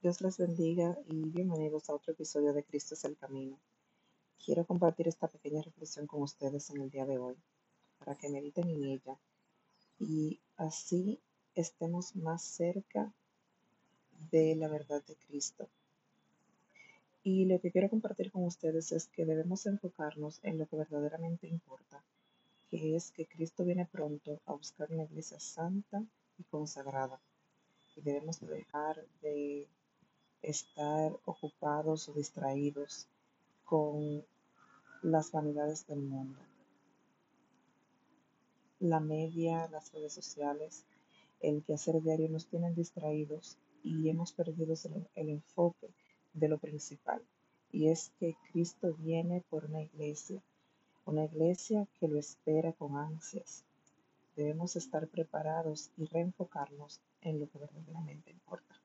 Dios les bendiga y bienvenidos a otro episodio de Cristo es el Camino. Quiero compartir esta pequeña reflexión con ustedes en el día de hoy, para que mediten en ella y así estemos más cerca de la verdad de Cristo. Y lo que quiero compartir con ustedes es que debemos enfocarnos en lo que verdaderamente importa, que es que Cristo viene pronto a buscar una iglesia santa y consagrada. Y debemos dejar de estar ocupados o distraídos con las vanidades del mundo. La media, las redes sociales, el quehacer diario nos tienen distraídos y hemos perdido el, el enfoque de lo principal. Y es que Cristo viene por una iglesia, una iglesia que lo espera con ansias. Debemos estar preparados y reenfocarnos en lo que verdaderamente importa.